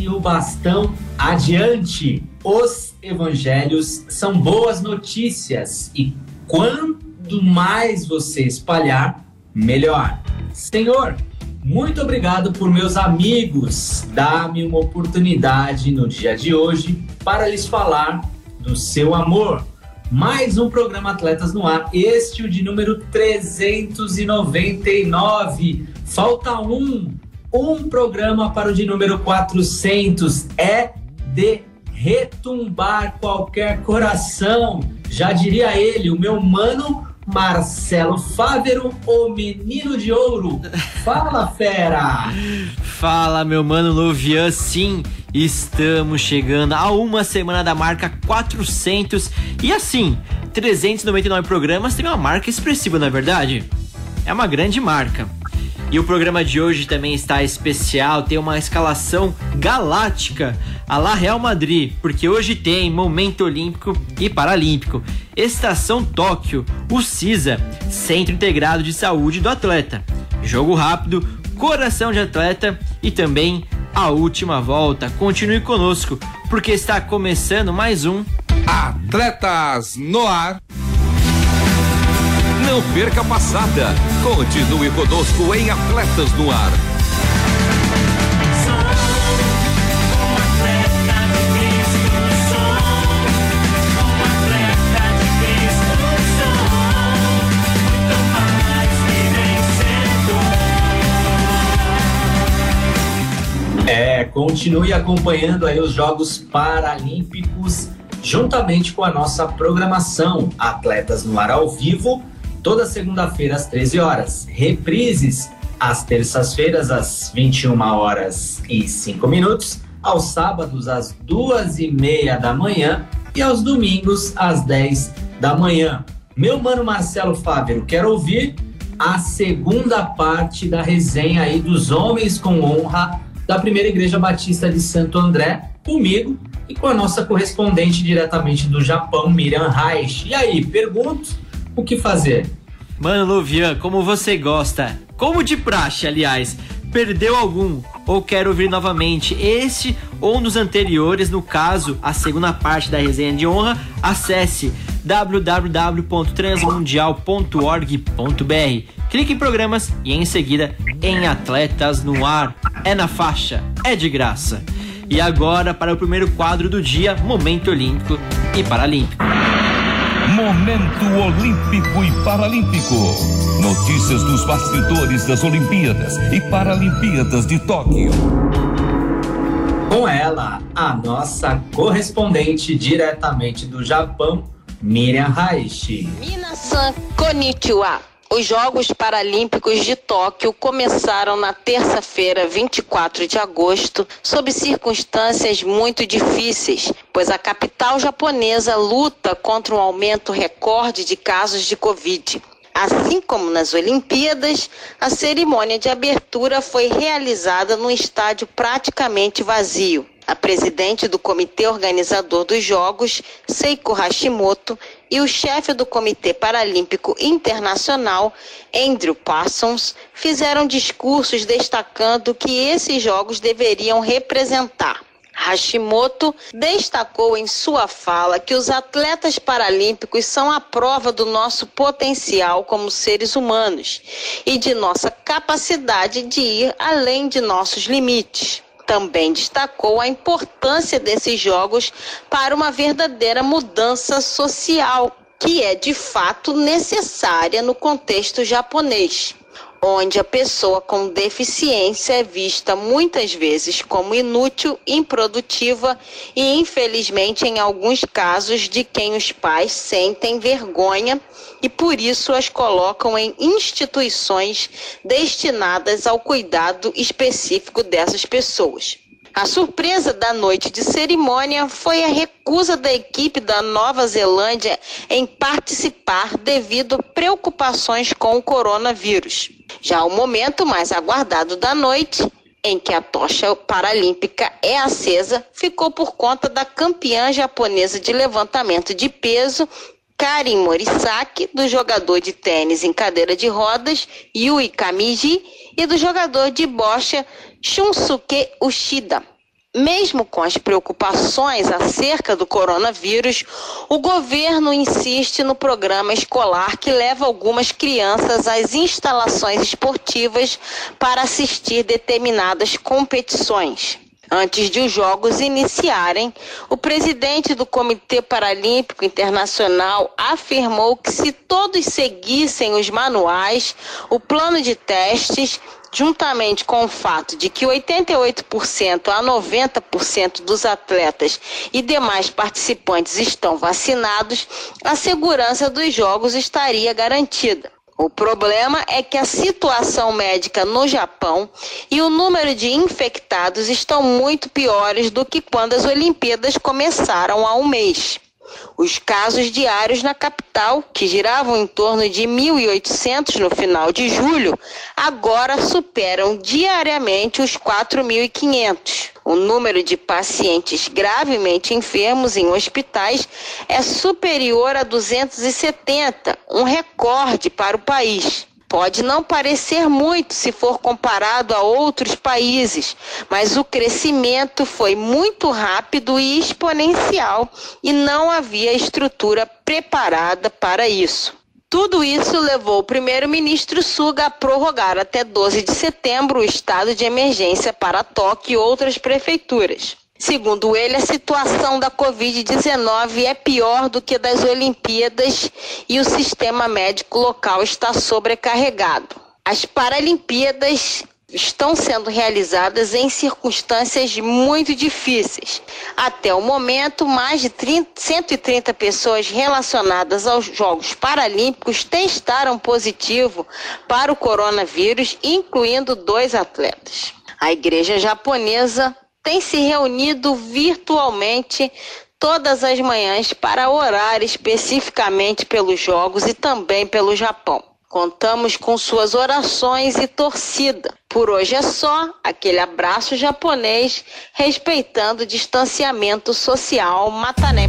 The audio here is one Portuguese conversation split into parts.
Passe o bastão adiante. Os evangelhos são boas notícias e quanto mais você espalhar, melhor. Senhor, muito obrigado por meus amigos. Dá-me uma oportunidade no dia de hoje para lhes falar do seu amor. Mais um programa Atletas no Ar, este o de número 399. Falta um, um programa para o de número 400. É de retumbar qualquer coração. Já diria ele, o meu mano Marcelo Fávero, o menino de ouro. Fala, fera! Fala, meu mano Lovian, sim, estamos chegando a uma semana da marca 400 e assim, 399 programas tem uma marca expressiva, na é verdade? É uma grande marca. E o programa de hoje também está especial, tem uma escalação galáctica a La Real Madrid, porque hoje tem Momento Olímpico e Paralímpico, Estação Tóquio, o CISA, Centro Integrado de Saúde do Atleta, Jogo Rápido, Coração de Atleta e também a última volta. Continue conosco, porque está começando mais um Atletas no Ar. Não perca a passada. Continue conosco em Atletas no Ar. É, continue acompanhando aí os Jogos Paralímpicos juntamente com a nossa programação Atletas no Ar ao Vivo toda segunda-feira às 13 horas. Reprises às terças-feiras às 21 horas e 5 minutos, aos sábados às duas e meia da manhã e aos domingos às 10 da manhã. Meu mano Marcelo Fávero, quero ouvir a segunda parte da resenha aí dos Homens com Honra da Primeira Igreja Batista de Santo André, comigo e com a nossa correspondente diretamente do Japão, Miriam Reich. E aí, pergunto, o que fazer? Mano, Luvian, como você gosta, como de praxe, aliás, perdeu algum ou quer ouvir novamente este ou nos anteriores, no caso, a segunda parte da resenha de honra, acesse www.transmundial.org.br. Clique em programas e em seguida em Atletas no Ar. É na faixa, é de graça. E agora para o primeiro quadro do dia, Momento Olímpico e Paralímpico. Momento Olímpico e Paralímpico. Notícias dos bastidores das Olimpíadas e Paralimpíadas de Tóquio. Com ela, a nossa correspondente diretamente do Japão, Miriam Raishi. Minasan Konnichiwa. Os Jogos Paralímpicos de Tóquio começaram na terça-feira, 24 de agosto, sob circunstâncias muito difíceis, pois a capital japonesa luta contra um aumento recorde de casos de Covid. Assim como nas Olimpíadas, a cerimônia de abertura foi realizada num estádio praticamente vazio. A presidente do comitê organizador dos Jogos, Seiko Hashimoto, e o chefe do Comitê Paralímpico Internacional, Andrew Parsons, fizeram discursos destacando que esses Jogos deveriam representar Hashimoto destacou em sua fala que os atletas paralímpicos são a prova do nosso potencial como seres humanos e de nossa capacidade de ir além de nossos limites. Também destacou a importância desses jogos para uma verdadeira mudança social, que é de fato necessária no contexto japonês. Onde a pessoa com deficiência é vista muitas vezes como inútil, improdutiva e, infelizmente, em alguns casos, de quem os pais sentem vergonha e por isso as colocam em instituições destinadas ao cuidado específico dessas pessoas. A surpresa da noite de cerimônia foi a recusa da equipe da Nova Zelândia em participar devido a preocupações com o coronavírus. Já o momento mais aguardado da noite, em que a tocha paralímpica é acesa, ficou por conta da campeã japonesa de levantamento de peso, Karin Morisaki, do jogador de tênis em cadeira de rodas, Yui Kamiji, e do jogador de bocha, Shunsuke Ushida. Mesmo com as preocupações acerca do coronavírus, o governo insiste no programa escolar que leva algumas crianças às instalações esportivas para assistir determinadas competições. Antes de os Jogos iniciarem, o presidente do Comitê Paralímpico Internacional afirmou que, se todos seguissem os manuais, o plano de testes juntamente com o fato de que 88% a 90% dos atletas e demais participantes estão vacinados, a segurança dos jogos estaria garantida. O problema é que a situação médica no Japão e o número de infectados estão muito piores do que quando as Olimpíadas começaram há um mês. Os casos diários na capital, que giravam em torno de 1.800 no final de julho, agora superam diariamente os 4.500. O número de pacientes gravemente enfermos em hospitais é superior a 270, um recorde para o país. Pode não parecer muito se for comparado a outros países, mas o crescimento foi muito rápido e exponencial e não havia estrutura preparada para isso. Tudo isso levou o primeiro-ministro Suga a prorrogar até 12 de setembro o estado de emergência para Tóquio e outras prefeituras. Segundo ele, a situação da Covid-19 é pior do que das Olimpíadas e o sistema médico local está sobrecarregado. As Paralimpíadas estão sendo realizadas em circunstâncias muito difíceis. Até o momento, mais de 30, 130 pessoas relacionadas aos Jogos Paralímpicos testaram positivo para o coronavírus, incluindo dois atletas. A igreja japonesa tem se reunido virtualmente todas as manhãs para orar especificamente pelos Jogos e também pelo Japão. Contamos com suas orações e torcida. Por hoje é só aquele abraço japonês, respeitando o distanciamento social matané.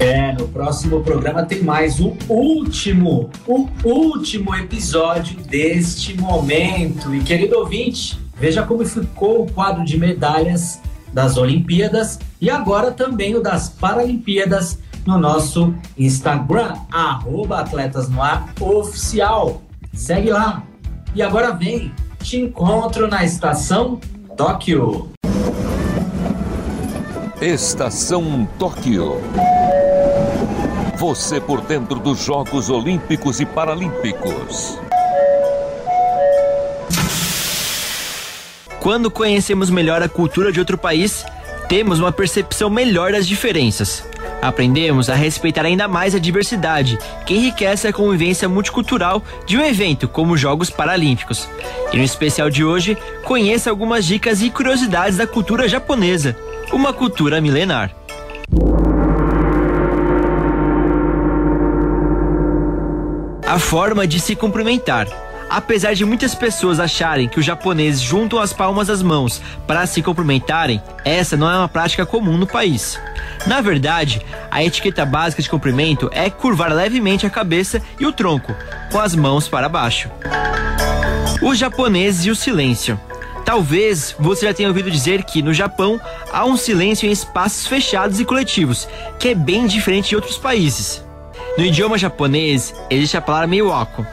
É, no próximo programa tem mais o último, o último episódio deste momento. E querido ouvinte, Veja como ficou o quadro de medalhas das Olimpíadas e agora também o das Paralimpíadas no nosso Instagram, arroba Atletas no Ar Oficial. Segue lá. E agora vem, te encontro na estação Tóquio. Estação Tóquio. Você por dentro dos Jogos Olímpicos e Paralímpicos. Quando conhecemos melhor a cultura de outro país, temos uma percepção melhor das diferenças. Aprendemos a respeitar ainda mais a diversidade, que enriquece a convivência multicultural de um evento como os Jogos Paralímpicos. E no especial de hoje, conheça algumas dicas e curiosidades da cultura japonesa, uma cultura milenar. A forma de se cumprimentar. Apesar de muitas pessoas acharem que os japoneses juntam as palmas das mãos para se cumprimentarem, essa não é uma prática comum no país. Na verdade, a etiqueta básica de cumprimento é curvar levemente a cabeça e o tronco, com as mãos para baixo. Os japoneses e o silêncio. Talvez você já tenha ouvido dizer que no Japão há um silêncio em espaços fechados e coletivos, que é bem diferente de outros países. No idioma japonês, existe a palavra meiwako,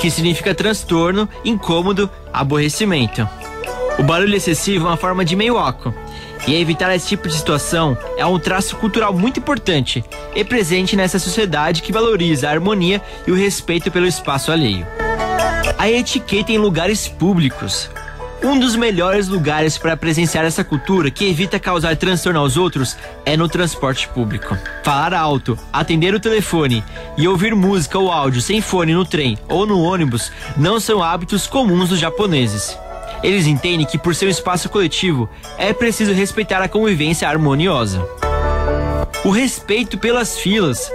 que significa transtorno, incômodo, aborrecimento. O barulho excessivo é uma forma de meio-oco, e evitar esse tipo de situação é um traço cultural muito importante e presente nessa sociedade que valoriza a harmonia e o respeito pelo espaço alheio. a etiqueta em lugares públicos. Um dos melhores lugares para presenciar essa cultura que evita causar transtorno aos outros é no transporte público. Falar alto, atender o telefone e ouvir música ou áudio sem fone no trem ou no ônibus não são hábitos comuns dos japoneses. Eles entendem que, por ser um espaço coletivo, é preciso respeitar a convivência harmoniosa. O respeito pelas filas.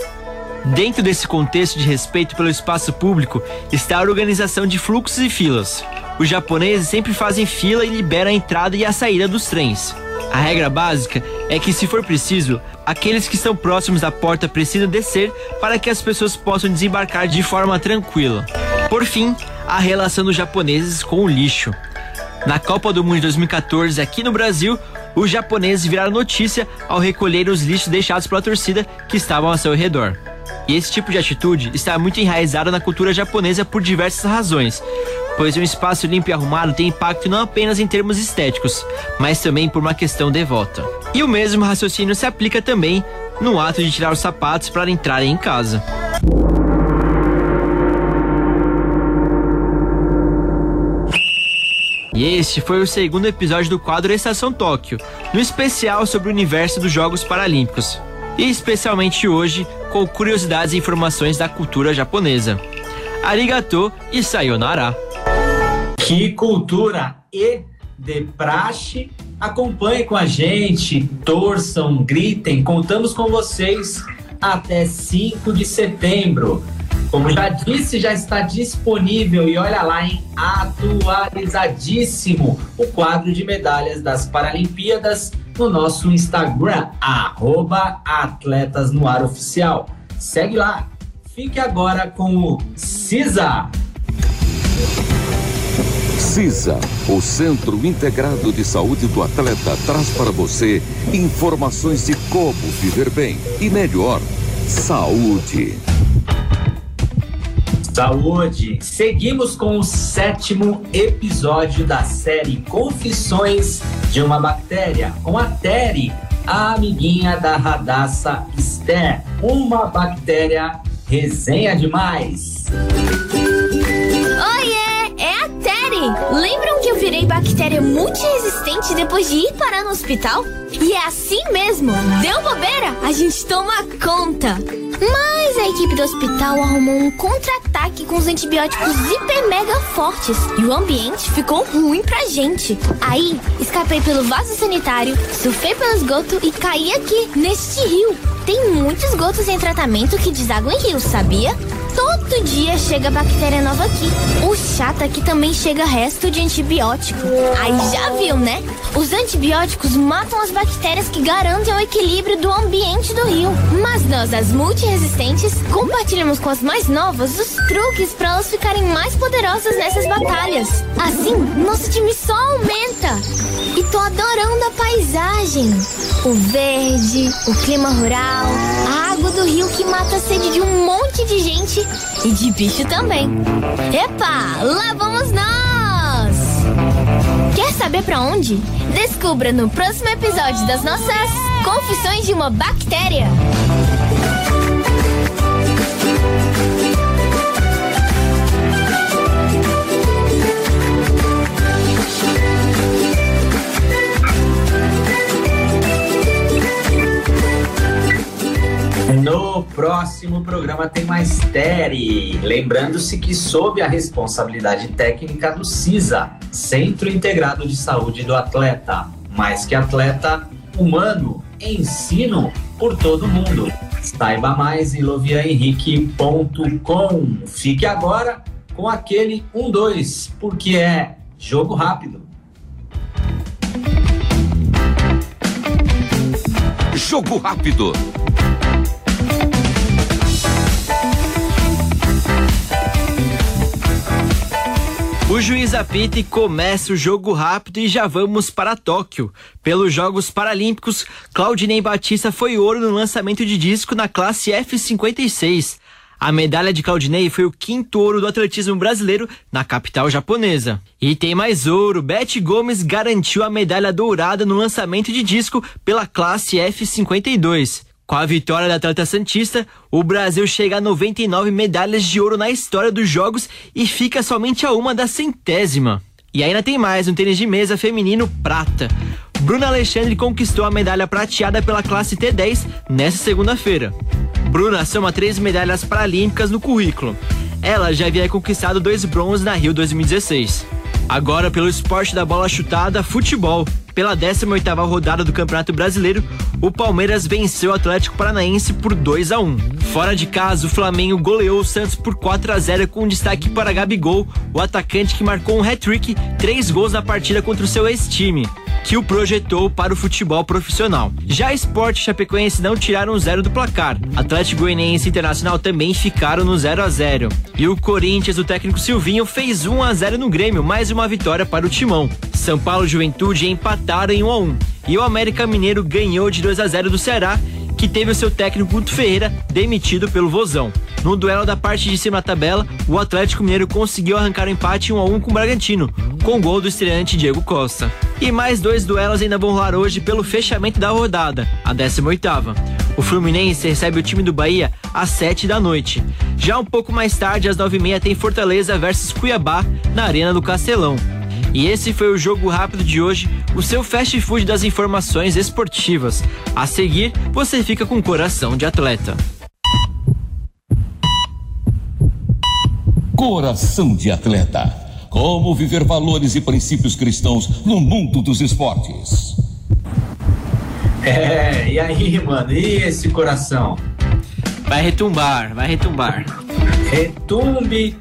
Dentro desse contexto de respeito pelo espaço público está a organização de fluxos e filas. Os japoneses sempre fazem fila e liberam a entrada e a saída dos trens. A regra básica é que, se for preciso, aqueles que estão próximos da porta precisam descer para que as pessoas possam desembarcar de forma tranquila. Por fim, a relação dos japoneses com o lixo. Na Copa do Mundo de 2014, aqui no Brasil, os japoneses viraram notícia ao recolher os lixos deixados pela torcida que estavam ao seu redor. E esse tipo de atitude está muito enraizado na cultura japonesa por diversas razões, pois um espaço limpo e arrumado tem impacto não apenas em termos estéticos, mas também por uma questão devota. E o mesmo raciocínio se aplica também no ato de tirar os sapatos para entrarem em casa. E este foi o segundo episódio do quadro Estação Tóquio, no especial sobre o universo dos Jogos Paralímpicos. E especialmente hoje com curiosidades e informações da cultura japonesa. Arigato e sayonara! Que cultura e de praxe. Acompanhe com a gente, torçam, gritem, contamos com vocês até 5 de setembro. Como já disse, já está disponível e olha lá, em atualizadíssimo o quadro de medalhas das Paralimpíadas no nosso Instagram, arroba Atletas no Ar Oficial. Segue lá. Fique agora com o CISA. CISA, o Centro Integrado de Saúde do Atleta, traz para você informações de como viver bem e melhor. Saúde. Saúde! Seguimos com o sétimo episódio da série Confissões de uma Bactéria, com a Terry, a amiguinha da Radassa Esther, uma bactéria resenha demais. Oiê, é a Terry! Eu virei bactéria multiresistente depois de ir parar no hospital? E é assim mesmo! Deu bobeira? A gente toma conta! Mas a equipe do hospital arrumou um contra-ataque com os antibióticos hiper mega fortes e o ambiente ficou ruim pra gente. Aí, escapei pelo vaso sanitário, surfei pelo esgoto e caí aqui, neste rio. Tem muitos esgotos em tratamento que desaguam em rios, sabia? Todo dia chega bactéria nova aqui. O chato é que também chega resto de antibiótico. Aí já viu, né? Os antibióticos matam as bactérias que garantem o equilíbrio do ambiente do rio. Mas nós, as multiresistentes, compartilhamos com as mais novas os truques para elas ficarem mais poderosas nessas batalhas. Assim, nosso time só aumenta. E tô adorando a paisagem. O verde, o clima rural, a água do rio que mata a sede de um monte de gente e de bicho também. Epa, lá vamos nós! Quer saber para onde? Descubra no próximo episódio das nossas Confissões de uma Bactéria. No próximo programa tem mais Tere. Lembrando-se que sob a responsabilidade técnica do CISA, Centro Integrado de Saúde do Atleta. Mais que atleta, humano, ensino por todo mundo. Saiba mais em lovianhenrique.com. Fique agora com aquele 1-2, porque é jogo rápido. Jogo rápido. O juiz apita e começa o jogo rápido e já vamos para Tóquio. Pelos Jogos Paralímpicos, Claudinei Batista foi ouro no lançamento de disco na classe F56. A medalha de Claudinei foi o quinto ouro do atletismo brasileiro na capital japonesa. E tem mais ouro. Beth Gomes garantiu a medalha dourada no lançamento de disco pela classe F52. Com a vitória da atleta Santista, o Brasil chega a 99 medalhas de ouro na história dos Jogos e fica somente a uma da centésima. E ainda tem mais, um tênis de mesa feminino prata. Bruna Alexandre conquistou a medalha prateada pela classe T10 nesta segunda-feira. Bruna soma três medalhas paralímpicas no currículo. Ela já havia conquistado dois bronzes na Rio 2016. Agora, pelo esporte da bola chutada, futebol. Pela 18ª rodada do Campeonato Brasileiro, o Palmeiras venceu o Atlético Paranaense por 2 a 1. Fora de casa, o Flamengo goleou o Santos por 4 a 0 com destaque para Gabigol, o atacante que marcou um hat-trick, três gols na partida contra o seu ex-time que o projetou para o futebol profissional. Já Sport Chapecoense não tiraram zero do placar. Atlético Goianiense e Internacional também ficaram no 0 a 0. E o Corinthians, o técnico Silvinho, fez 1 a 0 no Grêmio, mais uma vitória para o Timão. São Paulo e Juventude empataram em 1 a 1. E o América Mineiro ganhou de 2 a 0 do Ceará que teve o seu técnico Guto Ferreira demitido pelo Vozão. No duelo da parte de cima da tabela, o Atlético Mineiro conseguiu arrancar o um empate 1 a 1 com o Bragantino, com gol do estreante Diego Costa. E mais dois duelos ainda vão rolar hoje pelo fechamento da rodada, a 18ª. O Fluminense recebe o time do Bahia às 7 da noite. Já um pouco mais tarde, às 9h30, tem Fortaleza versus Cuiabá na Arena do Castelão. E esse foi o Jogo Rápido de hoje, o seu fast food das informações esportivas. A seguir, você fica com coração de atleta. Coração de atleta. Como viver valores e princípios cristãos no mundo dos esportes. É, e aí, mano, e esse coração? Vai retumbar, vai retumbar. Retumbe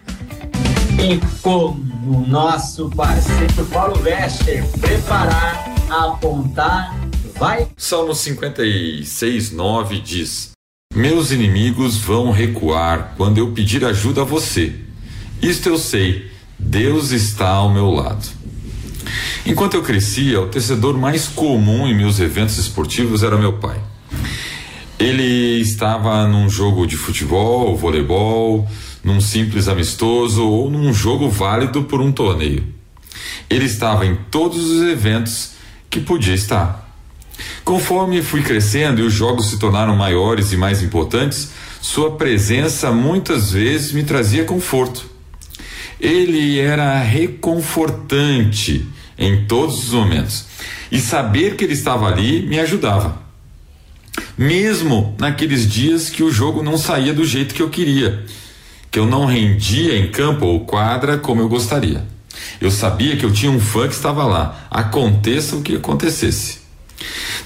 e como o nosso parceiro Paulo Vester preparar, apontar, vai. Salmo 56, 9 diz: Meus inimigos vão recuar quando eu pedir ajuda a você. Isto eu sei, Deus está ao meu lado. Enquanto eu crescia, o tecedor mais comum em meus eventos esportivos era meu pai. Ele estava num jogo de futebol, voleibol, num simples amistoso ou num jogo válido por um torneio. Ele estava em todos os eventos que podia estar. Conforme fui crescendo e os jogos se tornaram maiores e mais importantes, sua presença muitas vezes me trazia conforto. Ele era reconfortante em todos os momentos e saber que ele estava ali me ajudava. Mesmo naqueles dias que o jogo não saía do jeito que eu queria que eu não rendia em campo ou quadra como eu gostaria. Eu sabia que eu tinha um fã que estava lá, aconteça o que acontecesse.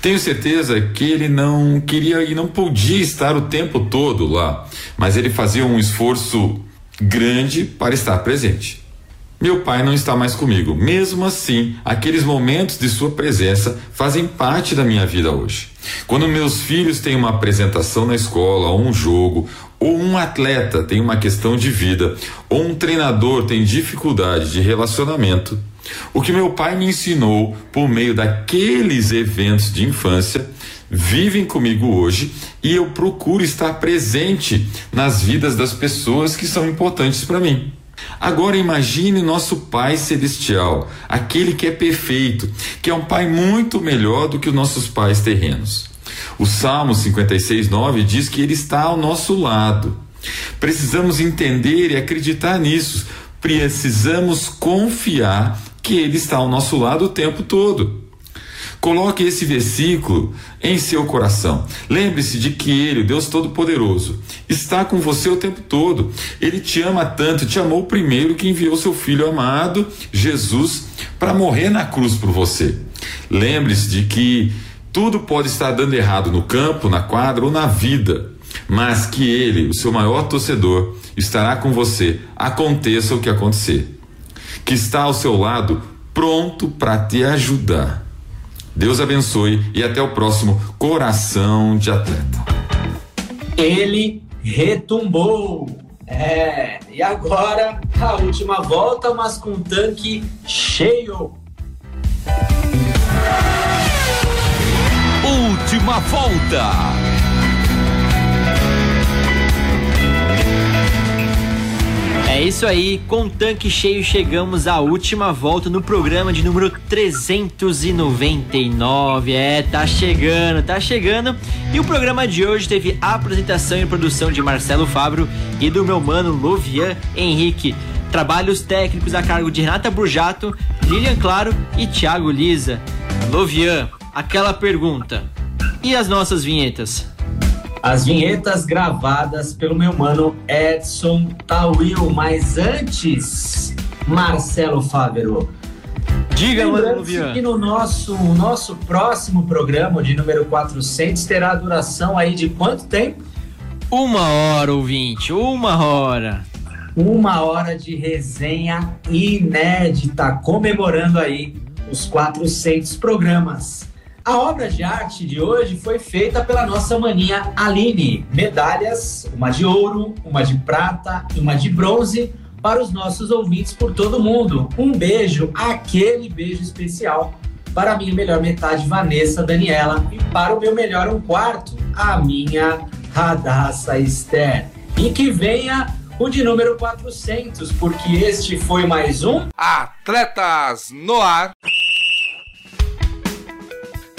Tenho certeza que ele não queria e não podia estar o tempo todo lá, mas ele fazia um esforço grande para estar presente. Meu pai não está mais comigo. Mesmo assim, aqueles momentos de sua presença fazem parte da minha vida hoje. Quando meus filhos têm uma apresentação na escola, ou um jogo, ou um atleta tem uma questão de vida, ou um treinador tem dificuldade de relacionamento, o que meu pai me ensinou por meio daqueles eventos de infância vivem comigo hoje e eu procuro estar presente nas vidas das pessoas que são importantes para mim. Agora imagine nosso Pai Celestial, aquele que é perfeito, que é um Pai muito melhor do que os nossos pais terrenos. O Salmo 56, 9 diz que Ele está ao nosso lado. Precisamos entender e acreditar nisso. Precisamos confiar que Ele está ao nosso lado o tempo todo. Coloque esse versículo em seu coração. Lembre-se de que Ele, Deus Todo-Poderoso, está com você o tempo todo. Ele te ama tanto, te amou primeiro que enviou seu Filho amado, Jesus, para morrer na cruz por você. Lembre-se de que tudo pode estar dando errado no campo, na quadra ou na vida, mas que Ele, o seu maior torcedor, estará com você, aconteça o que acontecer. Que está ao seu lado, pronto para te ajudar. Deus abençoe e até o próximo Coração de Atleta. Ele retumbou. É, e agora a última volta, mas com tanque cheio. Última volta. É isso aí, com tanque cheio chegamos à última volta no programa de número 399. É, tá chegando, tá chegando. E o programa de hoje teve apresentação e produção de Marcelo Fabro e do meu mano Lovian Henrique. Trabalhos técnicos a cargo de Renata Burjato, Lilian Claro e Thiago Lisa. Lovian, aquela pergunta. E as nossas vinhetas? As vinhetas gravadas pelo meu mano Edson Tawil. Mas antes, Marcelo Fávero. Diga, mano, que no nosso, nosso próximo programa, de número 400, terá duração aí de quanto tempo? Uma hora, ouvinte, uma hora. Uma hora de resenha inédita, comemorando aí os 400 programas. A obra de arte de hoje foi feita pela nossa maninha Aline. Medalhas, uma de ouro, uma de prata e uma de bronze para os nossos ouvintes por todo mundo. Um beijo, aquele beijo especial para a minha melhor metade, Vanessa Daniela, e para o meu melhor um quarto, a minha Radassa Esther. E que venha o de número 400, porque este foi mais um Atletas no Ar.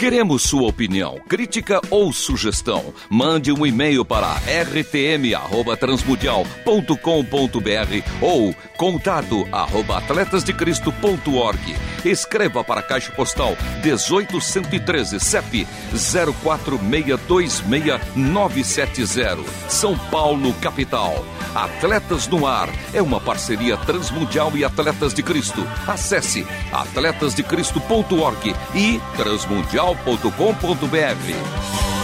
Queremos sua opinião, crítica ou sugestão. Mande um e-mail para rtm@transmundial.com.br ou contato arroba atletasdecristo.org. Escreva para a Caixa Postal 18113 CEP 04626970, São Paulo, capital. Atletas no Ar é uma parceria transmundial e Atletas de Cristo. Acesse atletasdecristo.org e transmundial.com.br.